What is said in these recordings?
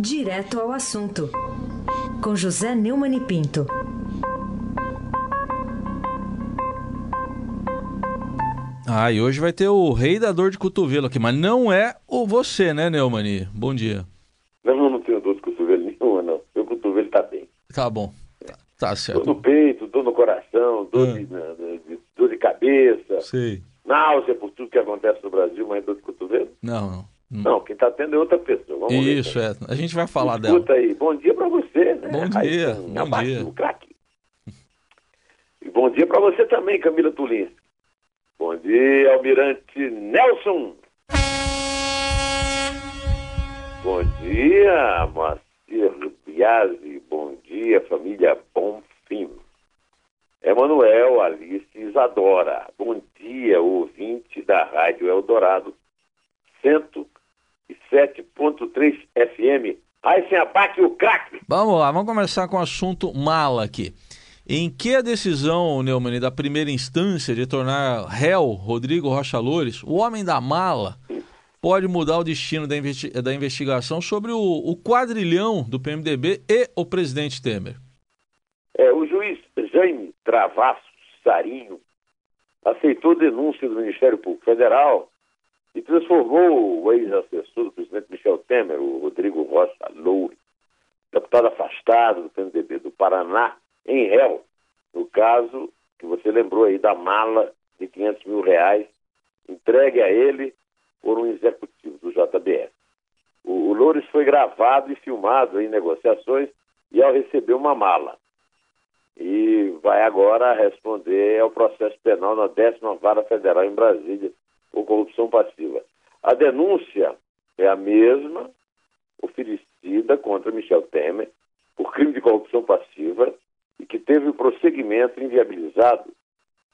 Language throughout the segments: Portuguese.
Direto ao assunto, com José Neumann e Pinto. Ah, e hoje vai ter o rei da dor de cotovelo aqui, mas não é o você, né, Neumani? Bom dia. Não, não tenho dor de cotovelo nenhuma, não. Meu cotovelo tá bem. Tá bom. Tá, tá certo. Dor no peito, dor no coração, dor, Ah. de, de- de- dor de cabeça, Sei. náusea por tudo que acontece no Brasil, mas dor de cotovelo? Não, não. Não. Não, quem tá tendo é outra pessoa. Vamos ver. Isso, é. A gente vai falar dela. Escuta aí, bom dia pra você, né? Bom Aí, dia, um bom abraço dia. craque. E bom dia pra você também, Camila Tulin. Bom dia, Almirante Nelson. Bom dia, Moacir Biasi. Bom dia, família Bonfim. Emanuel, Alice Isadora. Bom dia, ouvinte da Rádio Eldorado 107.3 FM. Aí sem abaque o craque. Vamos lá, vamos começar com o assunto mala aqui. Em que a decisão, Neumann, da primeira instância de tornar réu Rodrigo Rocha Loures, o homem da mala, pode mudar o destino da, investi- da investigação sobre o, o quadrilhão do PMDB e o presidente Temer? É, o juiz Jaime Travasso Sarinho aceitou denúncia do Ministério Público Federal e transformou o ex-assessor do presidente Michel Temer, o Rodrigo Rocha Loure, deputado afastado do PMDB do Paraná, em réu, no caso que você lembrou aí da mala de 500 mil reais entregue a ele por um executivo do JBS. O, o Loures foi gravado e filmado em negociações e ao receber uma mala e vai agora responder ao processo penal na 10 Vara Federal em Brasília por corrupção passiva. A denúncia é a mesma oferecida contra Michel Temer por crime de corrupção passiva e que teve o prosseguimento inviabilizado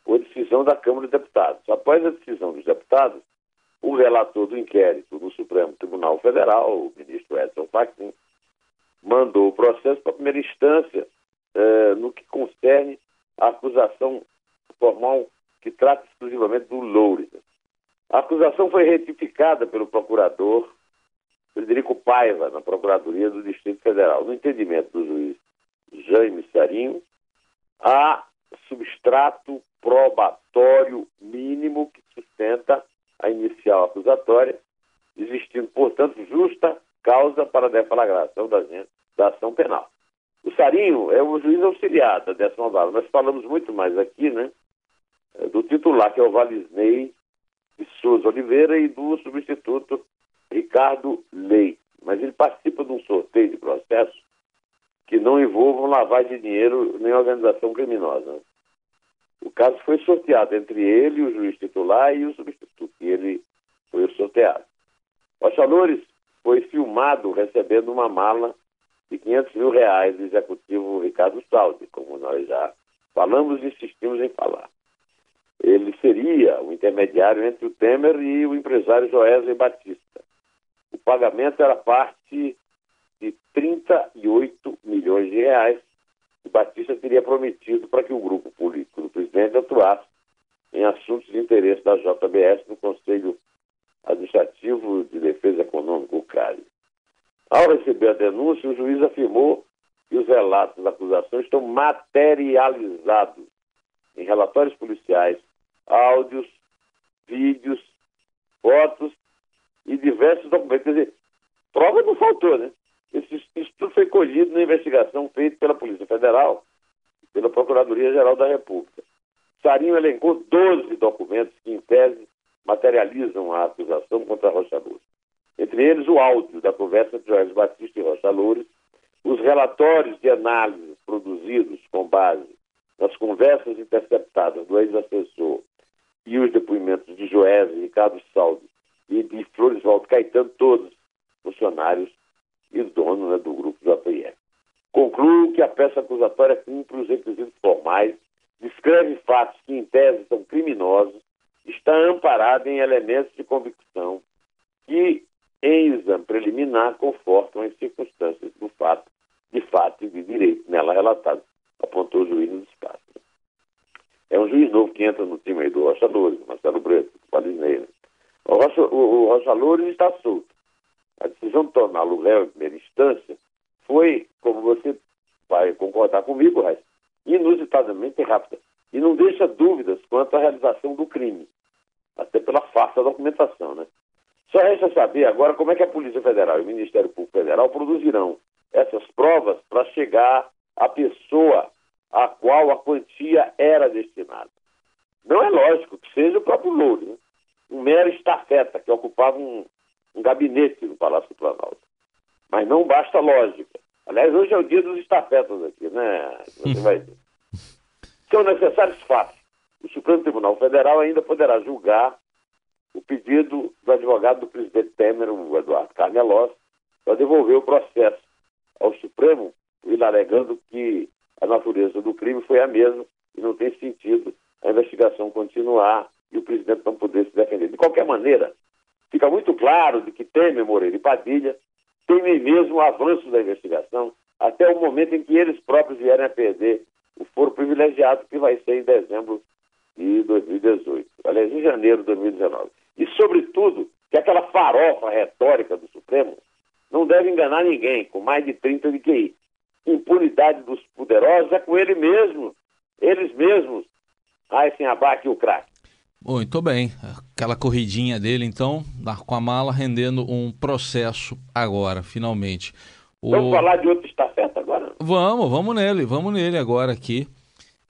por decisão da Câmara dos Deputados. Após a decisão dos deputados, o relator do inquérito no Supremo Tribunal Federal, o ministro Edson Fachin, mandou o processo para a primeira instância eh, no que concerne a acusação formal que trata exclusivamente do Loures. A acusação foi retificada pelo procurador Frederico Paiva, na Procuradoria do Distrito Federal. No entendimento do juiz Jaime Sarinho, há substrato probatório mínimo que sustenta a inicial acusatória, existindo, portanto, justa causa para a deflagração da, da ação penal. O Sarinho é o juiz auxiliar da décima vara. Nós falamos muito mais aqui, né? Do titular, que é o Valisney de Souza Oliveira, e do substituto Ricardo Lei. Mas ele participa de um sorteio de processo que não envolvam lavagem de dinheiro nem organização criminosa. O caso foi sorteado entre ele, o juiz titular e o substituto, e ele foi o sorteado. Rocha Loures foi filmado recebendo uma mala de 500 mil reais do executivo Ricardo Saldi, como nós já falamos e insistimos em falar. Ele seria o intermediário entre o Temer e o empresário Joesley Batista. O pagamento era parte de 38 milhões de reais que Batista teria prometido para que o grupo político do presidente atuasse em assuntos de interesse da JBS no Conselho Administrativo de Defesa Econômica, o CARE. Ao receber a denúncia, o juiz afirmou que os relatos da acusação estão materializados em relatórios policiais, áudios, vídeos, fotos e diversos documentos. Quer dizer, prova não faltou, né? Isso, isso tudo foi colhido na investigação feita pela Polícia Federal e pela Procuradoria-Geral da República. Sarinho elencou 12 documentos que, em tese, materializam a acusação contra Rocha Loures. Entre eles, o áudio da conversa entre Jorge Batista e Rocha Loures, os relatórios de análise produzidos com base nas conversas interceptadas do ex-assessor e os depoimentos de Joés, Ricardo Saldo e de Floresvaldo Caetano, todos funcionários e dono né, do grupo JPF. Concluo que a peça acusatória cumpre os requisitos formais, descreve fatos que, em tese, são criminosos, está amparada em elementos de convicção que, em exame preliminar, confortam as circunstâncias do fato, de fato e de direito nela relatado, apontou o juiz. É um juiz novo que entra no time aí do Rocha Loures, Marcelo Breto, Valisney. né? O Rocha, o, Rocha Loures está solto. a decisão de torná-lo réu em primeira instância foi, como você vai concordar comigo, Raiz, inusitadamente rápida. E não deixa dúvidas quanto à realização do crime, até pela farsa da documentação, né? Só resta saber agora como é que a Polícia Federal e o Ministério Público Federal produzirão essas provas para chegar à pessoa a qual a quantia era destinada. Não é lógico que seja o próprio Louro, né? um mero estafeta que ocupava um, um gabinete no Palácio do Planalto. Mas não basta lógica. Aliás, hoje é o dia dos estafetas aqui, né? Você vai ver. São necessários fatos. O Supremo Tribunal Federal ainda poderá julgar o pedido do advogado do presidente Temer, o Eduardo Carnelos, para devolver o processo ao Supremo, ele alegando que a natureza do crime foi a mesma e não tem sentido a investigação continuar e o presidente não poder se defender. De qualquer maneira, fica muito claro de que Temer, Moreira e Padilha temem mesmo o avanço da investigação até o momento em que eles próprios vierem a perder o foro privilegiado que vai ser em dezembro de 2018, aliás, em janeiro de 2019. E, sobretudo, que aquela farofa retórica do Supremo não deve enganar ninguém, com mais de 30 de QI. Impunidade dos poderosos é com ele mesmo, eles mesmos, sem abaque o craque. Muito bem. Aquela corridinha dele, então, com a mala rendendo um processo agora, finalmente. O... Vamos falar de outro estafeta agora? Vamos, vamos nele, vamos nele agora aqui.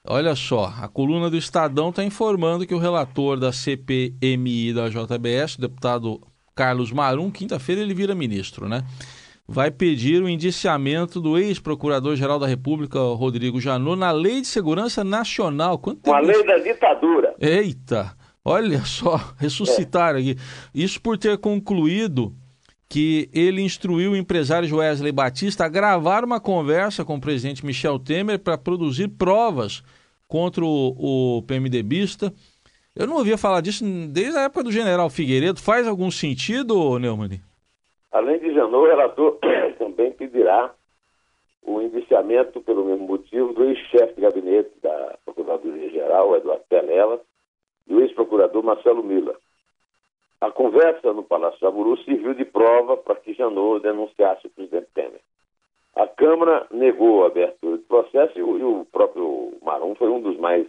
Olha só, a coluna do Estadão está informando que o relator da CPMI da JBS, o deputado Carlos Marum, quinta-feira ele vira ministro, né? Vai pedir o indiciamento do ex-procurador-geral da República, Rodrigo Janot, na Lei de Segurança Nacional. Quanto Uma lei da ditadura. Eita! Olha só, ressuscitar é. aqui. Isso por ter concluído que ele instruiu o empresário Wesley Batista a gravar uma conversa com o presidente Michel Temer para produzir provas contra o, o PMDBista. Eu não ouvia falar disso desde a época do general Figueiredo. Faz algum sentido, Neumann? Além de Janot, o relator também pedirá o indiciamento, pelo mesmo motivo, do ex-chefe de gabinete da Procuradoria-Geral, Eduardo Pelela, e o ex-procurador Marcelo Miller. A conversa no Palácio Jaburu serviu de prova para que Janot denunciasse o presidente Temer. A Câmara negou a abertura do processo e o, próprio Marum foi um dos mais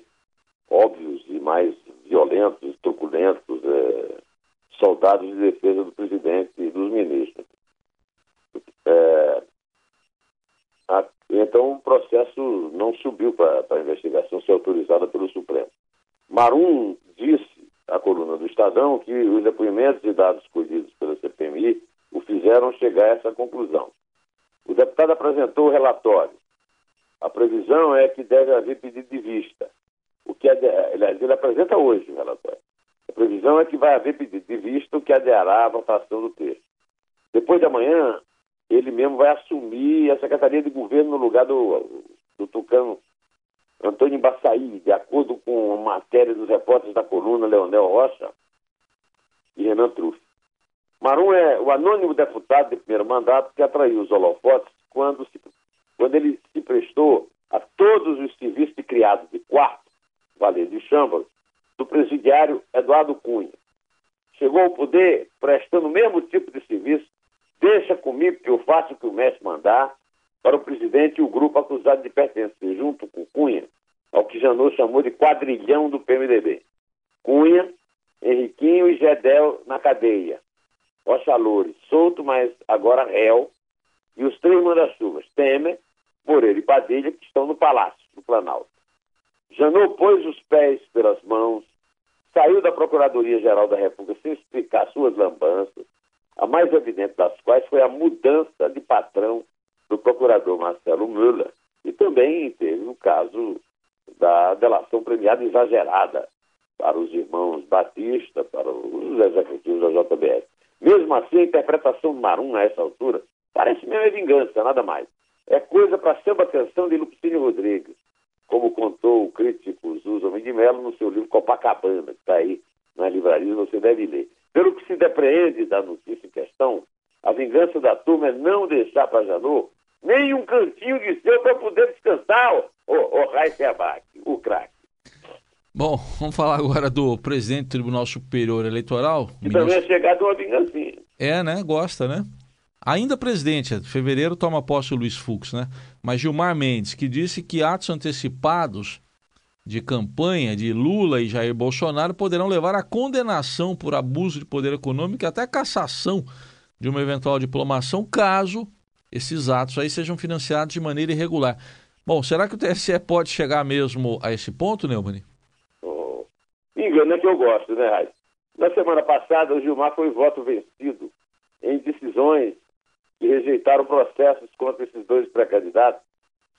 óbvios e mais violentos, truculentos é, soldados de defesa do presidente e dos ministros. É, a, então o processo não subiu para a investigação ser autorizada pelo Supremo. Marum disse à coluna do Estadão que os depoimentos e dados colhidos pela CPMI o fizeram chegar a essa conclusão. O deputado apresentou o relatório. A previsão é que deve haver pedido de vista. O que ele, ele apresenta hoje o relatório. A previsão é que vai haver pedido de vista, o que adeará à votação do texto. Depois de amanhã, ele mesmo vai assumir a Secretaria de Governo no lugar do, do Tucano Antônio Baçaí, de acordo com a matéria dos repórteres da coluna Leonel Rocha e Renan Truff. Marum é o anônimo deputado de primeiro mandato que atraiu os holofotes quando, se, quando ele se prestou a todos os serviços de criado de quarto, Valer de Chambas, do presidiário Eduardo Cunha. Chegou ao poder prestando o mesmo tipo de serviço, deixa comigo que eu faço o que o mestre mandar, para o presidente e o grupo acusado de pertencer, junto com Cunha, ao que Janot chamou de quadrilhão do PMDB. Cunha, Henriquinho e Gedel na cadeia. Ochalores, solto, mas agora réu. E os três manda-chuvas, Temer, Moreira e Padilha, que estão no Palácio, no Planalto. Janot pôs os pés pelas mãos, saiu da Procuradoria-Geral da República sem explicar suas lambanças, a mais evidente das quais foi a mudança de patrão do procurador Marcelo Müller, e também teve o caso da delação premiada exagerada para os irmãos Batista, para os executivos da JBS. Mesmo assim, a interpretação do Marum a essa altura parece mesmo vingança, nada mais. É coisa para samba canção de Lupicínio Rodrigues, como contou o crítico Zusa de Mello no seu livro Copacabana, que está aí na livraria, você deve ler. Pelo que se depreende da notícia em questão, a vingança da turma é não deixar para Janot nem um cantinho de seu para poder descansar, o, o Raíssa o craque. Bom, vamos falar agora do presidente do Tribunal Superior Eleitoral. Que ministro... também é chegado uma vingancinha. É, né? Gosta, né? Ainda presidente, fevereiro toma posse o Luiz Fux, né? Mas Gilmar Mendes, que disse que atos antecipados de campanha de Lula e Jair Bolsonaro poderão levar à condenação por abuso de poder econômico e até cassação de uma eventual diplomação, caso esses atos aí sejam financiados de maneira irregular. Bom, será que o TSE pode chegar mesmo a esse ponto, Neumann? Oh, engano é que eu gosto, né, Raiz? Na semana passada, o Gilmar foi voto vencido em decisões que rejeitaram processos contra esses dois pré-candidatos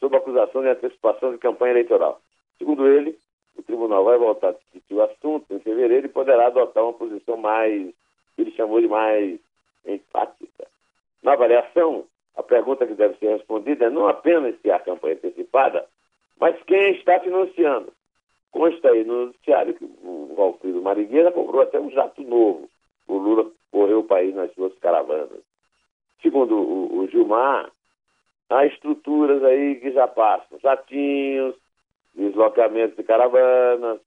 sob acusação de antecipação de campanha eleitoral. Segundo ele, o tribunal vai voltar a discutir o assunto em fevereiro e poderá adotar uma posição mais, ele chamou de mais enfática. Na avaliação, a pergunta que deve ser respondida é não apenas se há campanha antecipada, mas quem está financiando. Consta aí no noticiário que o Valfrido Marigueira comprou até um jato novo. O Lula correu o país nas suas caravanas. Segundo o, o Gilmar, há estruturas aí que já passam, jatinhos, deslocamentos de caravanas,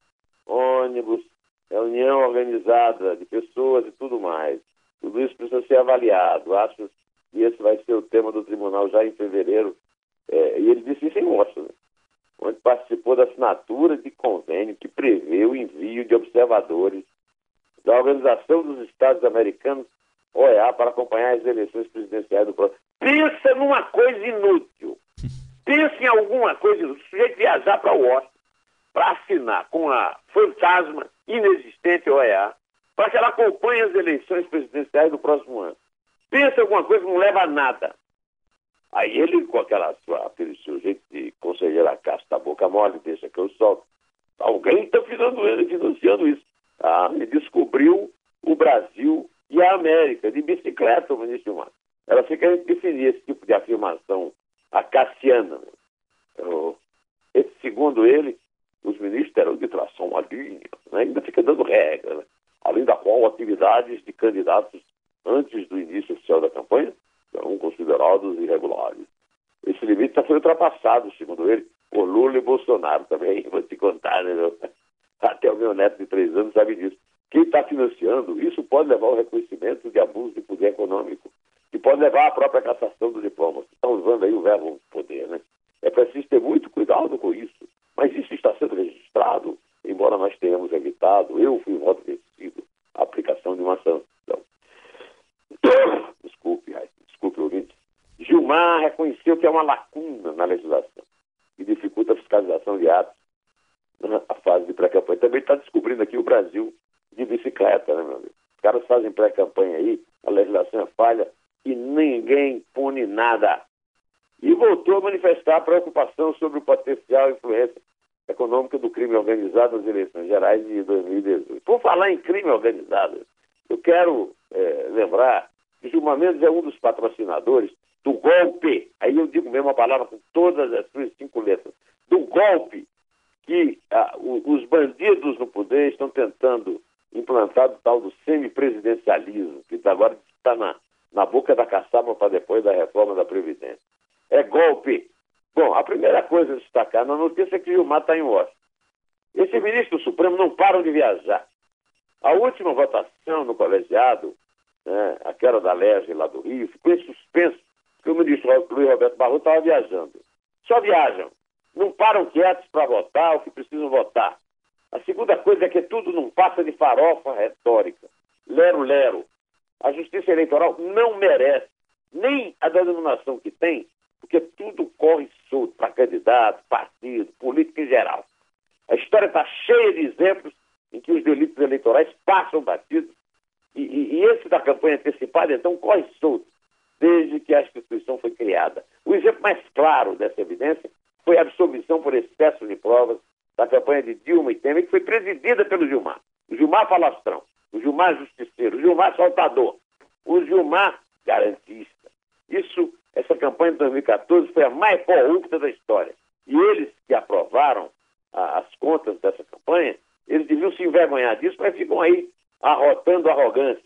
ônibus, reunião organizada de pessoas e tudo mais. Tudo isso precisa ser avaliado. Acho que esse vai ser o tema do tribunal já em fevereiro. É, e ele disse isso em Washington, onde participou da assinatura de convênio que prevê o envio de observadores da Organização dos Estados Americanos, OEA, para acompanhar as eleições presidenciais do próximo. Pensa numa coisa inútil. Pensa em alguma coisa inútil. O sujeito viajar para Washington para assinar com a fantasma inexistente OEA para que ela acompanhe as eleições presidenciais do próximo ano. Pensa alguma coisa que não leva a nada. Aí ele, com aquela sua, aquele seu jeito de conselheira casta, boca mole, deixa que eu solto. Alguém está financiando isso. Ah, ele descobriu o Brasil e a América de bicicleta, o ministro Mar. Ela fica definir esse tipo de afirmação acaciana. Né? Esse, segundo ele, os ministros eram de tração a linha, né? ainda fica dando regra. Né? além da qual atividades de candidatos antes do início oficial da campanha serão considerados irregulares. Esse limite já foi ultrapassado, segundo ele, por Lula e Bolsonaro também. Vou te contar, né? Até o meu neto de três anos sabe disso. Quem está financiando, isso pode levar ao reconhecimento de abuso de poder econômico, que pode levar à própria cassação do diploma. Estão usando aí o verbo poder, né? É preciso ter muito cuidado com isso. Mas isso está sendo registrado, embora nós tenhamos evitado. Eu fui voto vencido a aplicação de uma sanção. Desculpe, desculpe, ouvinte. Gilmar reconheceu que é uma lacuna na legislação que dificulta a fiscalização de atos na fase de pré-campanha. Também está descobrindo aqui o Brasil de bicicleta, né, meu amigo? Os caras fazem pré-campanha aí, a legislação é falha e ninguém pune nada. E voltou a manifestar preocupação sobre o potencial influência econômica do crime organizado nas eleições gerais de 2018. Por falar em crime organizado, eu quero é, lembrar que Gilmar Mendes é um dos patrocinadores do golpe, aí eu digo mesmo a palavra com todas as suas cinco letras, do golpe que ah, os bandidos no poder estão tentando implantar do tal do semipresidencialismo, que agora está na, na boca da caçapa para depois da reforma da Previdência. É golpe. Bom, a primeira coisa a destacar na notícia é que Gilmar está em Washington. Esse ministro do Supremo não para de viajar. A última votação no colegiado, né, aquela da Lege lá do Rio, ficou em suspenso, porque o ministro Luiz Roberto Barroso estava viajando. Só viajam. Não param quietos para votar o que precisam votar. A segunda coisa é que tudo não passa de farofa retórica. Lero-lero. A justiça eleitoral não merece nem a denominação que tem, porque tudo corre solto para candidato, partido, política em geral. A história está cheia de exemplos em que os delitos eleitorais passam batidos e, e, e esse da campanha antecipada, então, corre solto desde que a instituição foi criada. O exemplo mais claro dessa evidência foi a absolvição por excesso de provas da campanha de Dilma e Temer, que foi presidida pelo Gilmar. O Gilmar falastrão, o Gilmar justiceiro, o Gilmar soltador, o Gilmar garantista. Isso, essa campanha de 2014 foi a mais corrupta da história. E eles que aprovaram a, as contas dessa campanha, eles deviam se envergonhar disso, mas ficam aí arrotando arrogância.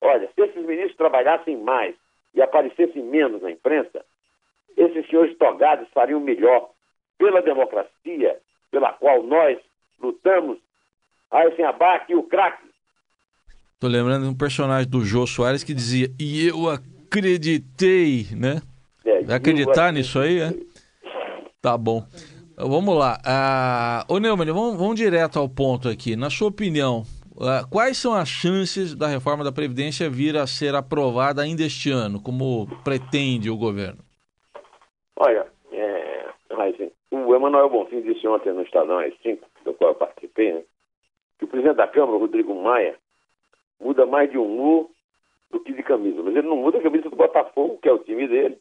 Olha, se esses ministros trabalhassem mais e aparecessem menos na imprensa, esses senhores togados fariam melhor pela democracia pela qual nós lutamos. Aí sem abaque o craque. Tô lembrando de um personagem do Jô Soares que dizia: E eu acreditei, né? É, acreditar nisso aí, é? Tá bom. Vamos lá. Ah, ô Neumann, vamos, vamos direto ao ponto aqui. Na sua opinião, ah, quais são as chances da reforma da Previdência vir a ser aprovada ainda este ano, como pretende o governo? Olha, o Emanuel Bonfim disse ontem no Estadão às 5, do qual eu participei, né, que o presidente da Câmara, Rodrigo Maia, muda mais de um nu do que de camisa. Mas ele não muda a camisa do Botafogo, que é o time dele,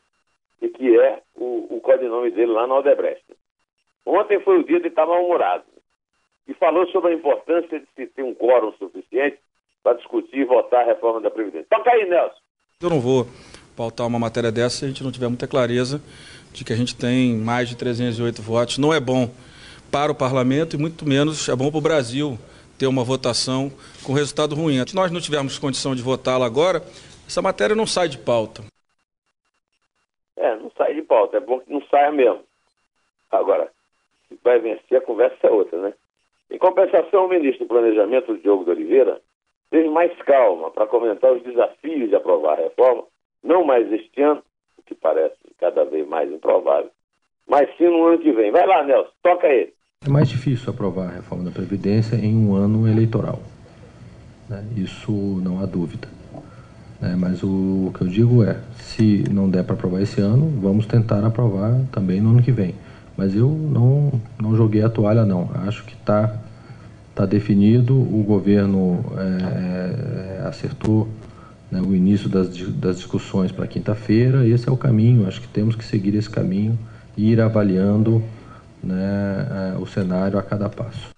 e que é o, o codinome dele lá na Odebrecht. Ontem foi o dia de estar mal-humorado e falou sobre a importância de se ter um quórum suficiente para discutir e votar a reforma da Previdência. Toca aí, Nelson. Eu não vou pautar uma matéria dessa se a gente não tiver muita clareza de que a gente tem mais de 308 votos. Não é bom para o parlamento e muito menos é bom para o Brasil ter uma votação com resultado ruim. Se nós não tivermos condição de votá-la agora, essa matéria não sai de pauta. É, não sai de pauta. É bom que não saia mesmo. Agora, se vai vencer, a conversa é outra, né? Em compensação, o ministro do Planejamento, Diogo de Oliveira, teve mais calma para comentar os desafios de aprovar a reforma, não mais este ano, o que parece cada vez mais improvável, mas sim no ano que vem. Vai lá, Nelson, toca ele. É mais difícil aprovar a reforma da Previdência em um ano eleitoral. Né? Isso não há dúvida. Né? Mas o, o que eu digo é: se não der para aprovar esse ano, vamos tentar aprovar também no ano que vem. Mas eu não, não joguei a toalha, não. Acho que está tá definido, o governo é, é, acertou né, o início das, das discussões para quinta-feira, esse é o caminho, acho que temos que seguir esse caminho e ir avaliando né, é, o cenário a cada passo.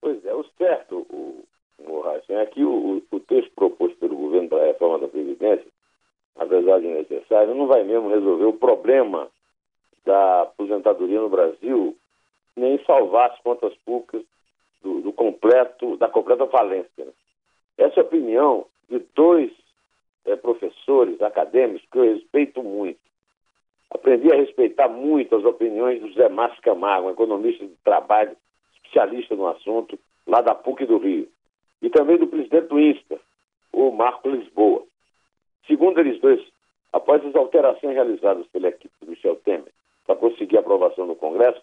Pois é, o certo, o, o é que o, o texto proposto pelo governo para a reforma da Previdência, apesar de necessário, não vai mesmo resolver o problema da aposentadoria no Brasil, nem salvar as contas públicas do, do completo, da completa falência. Né? Essa é opinião de dois é, professores acadêmicos que eu respeito muito. Aprendi a respeitar muito as opiniões do Zé Márcio Camargo, um economista de trabalho, especialista no assunto, lá da PUC do Rio. E também do presidente do INSPER, o Marco Lisboa. Segundo eles dois, após as alterações realizadas pela equipe do Michel Temer, para conseguir aprovação no Congresso,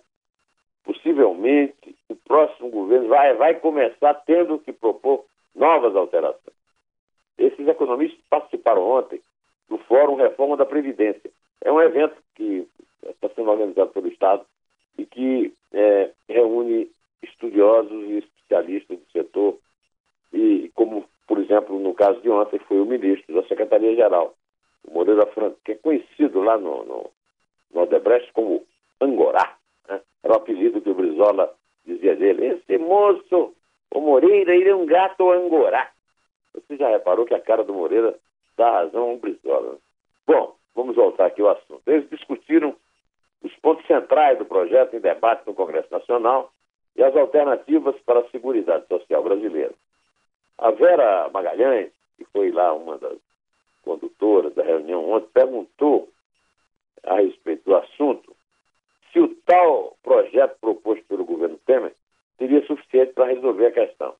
possivelmente o próximo governo vai, vai começar tendo que propor novas alterações. Esses economistas participaram ontem do Fórum Reforma da Previdência. É um evento que está sendo organizado pelo Estado e que é, reúne estudiosos e especialistas do setor, e como, por exemplo, no caso de ontem, foi o ministro da Secretaria-Geral, o Moreira Franco, que é conhecido lá no, no, no Odebrecht como Angorá. Né? Era o apelido que o Brizola dizia dele. Esse moço, o Moreira, ele é um gato Angorá. Você já reparou que a cara do Moreira dá razão ao Brizola. Né? Bom, vamos voltar aqui ao assunto. Eles discutiram os pontos centrais do projeto em debate no Congresso Nacional e as alternativas para a Seguridade Social brasileira. A Vera Magalhães, que foi lá uma das condutoras da reunião ontem, perguntou a respeito do assunto se o tal projeto proposto pelo governo Temer seria suficiente para resolver a questão.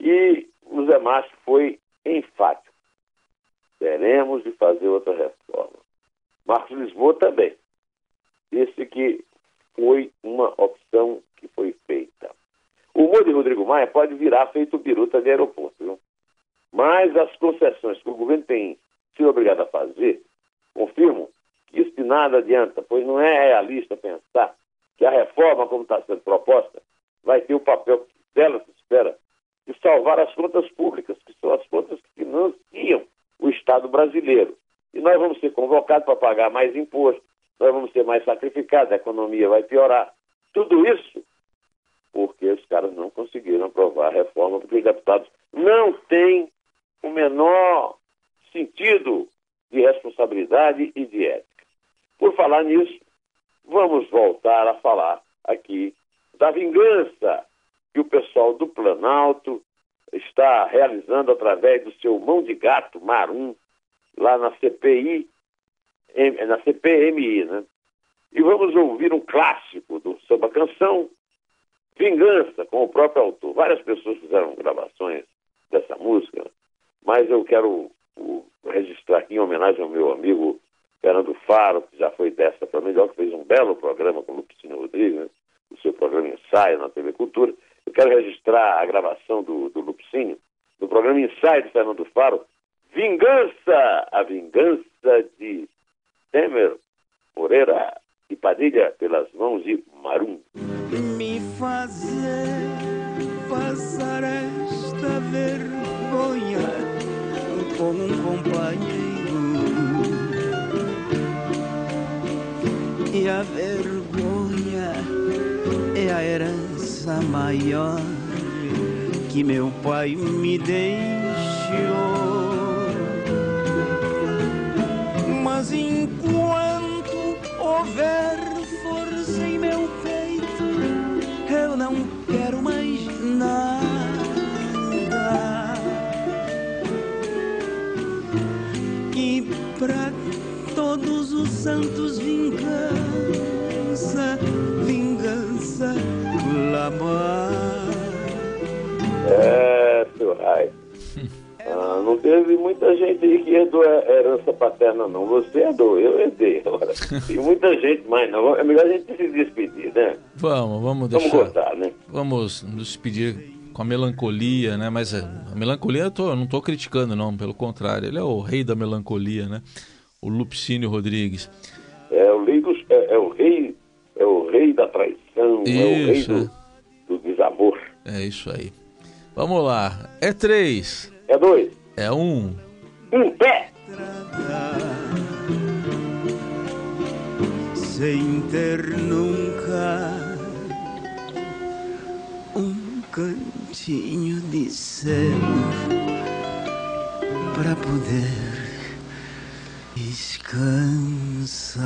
E o Zé Márcio foi enfático. Teremos de fazer outra reforma. Marcos Lisboa também. Disse que foi uma opção que foi feita. O humor de Rodrigo Maia pode virar feito biruta de aeroporto, viu? Mas as concessões que o governo tem sido obrigado a fazer confirmam isso de nada adianta, pois não é realista pensar que a reforma, como está sendo proposta, vai ter o papel dela se espera de salvar as contas públicas, que são as contas que financiam o Estado brasileiro. E nós vamos ser convocados para pagar mais imposto, nós vamos ser mais sacrificados, a economia vai piorar. Tudo isso porque os caras não conseguiram aprovar a reforma, porque os deputados não têm o menor sentido de responsabilidade e de ética. Por falar nisso, vamos voltar a falar aqui da vingança que o pessoal do Planalto está realizando através do seu mão de gato Marum, lá na CPI, na CPMI, né? E vamos ouvir um clássico do samba canção, Vingança, com o próprio autor. Várias pessoas fizeram gravações dessa música, mas eu quero o, registrar aqui em homenagem ao meu amigo Fernando Faro, que já foi dessa para melhor, que fez um belo programa com o Lupicínio Rodrigues, né? o seu programa Ensaio na TV Cultura. Quero registrar a gravação do, do Lupicínio, do programa Ensaio Fernando Faro, Vingança, a vingança de Temer Moreira e Padilha pelas mãos de Marum. Me fazer passar esta vergonha com um companheiro e a vergonha é a herança maior que meu pai me deixou. Mas enquanto houver força em meu peito, eu não quero mais nada. E para todos os santos, vingança, É, seu Raio. Ah, não teve muita gente aí que herdou a herança paterna, não. Você herdou, eu herdei. Agora, e muita gente mais não. É melhor a gente se despedir, né? Vamos, vamos deixar. Vamos cortar, né? Vamos nos despedir com a melancolia, né? Mas a melancolia eu, tô, eu não estou criticando, não. Pelo contrário, ele é o rei da melancolia, né? O Lupicínio Rodrigues. É o, rei dos, é, é o rei, é o rei da traição, é o rei Isso, do, do desamor. É isso aí. Vamos lá. É três. É dois. É um. Um pé. sem ter nunca um cantinho de céu para poder descansar.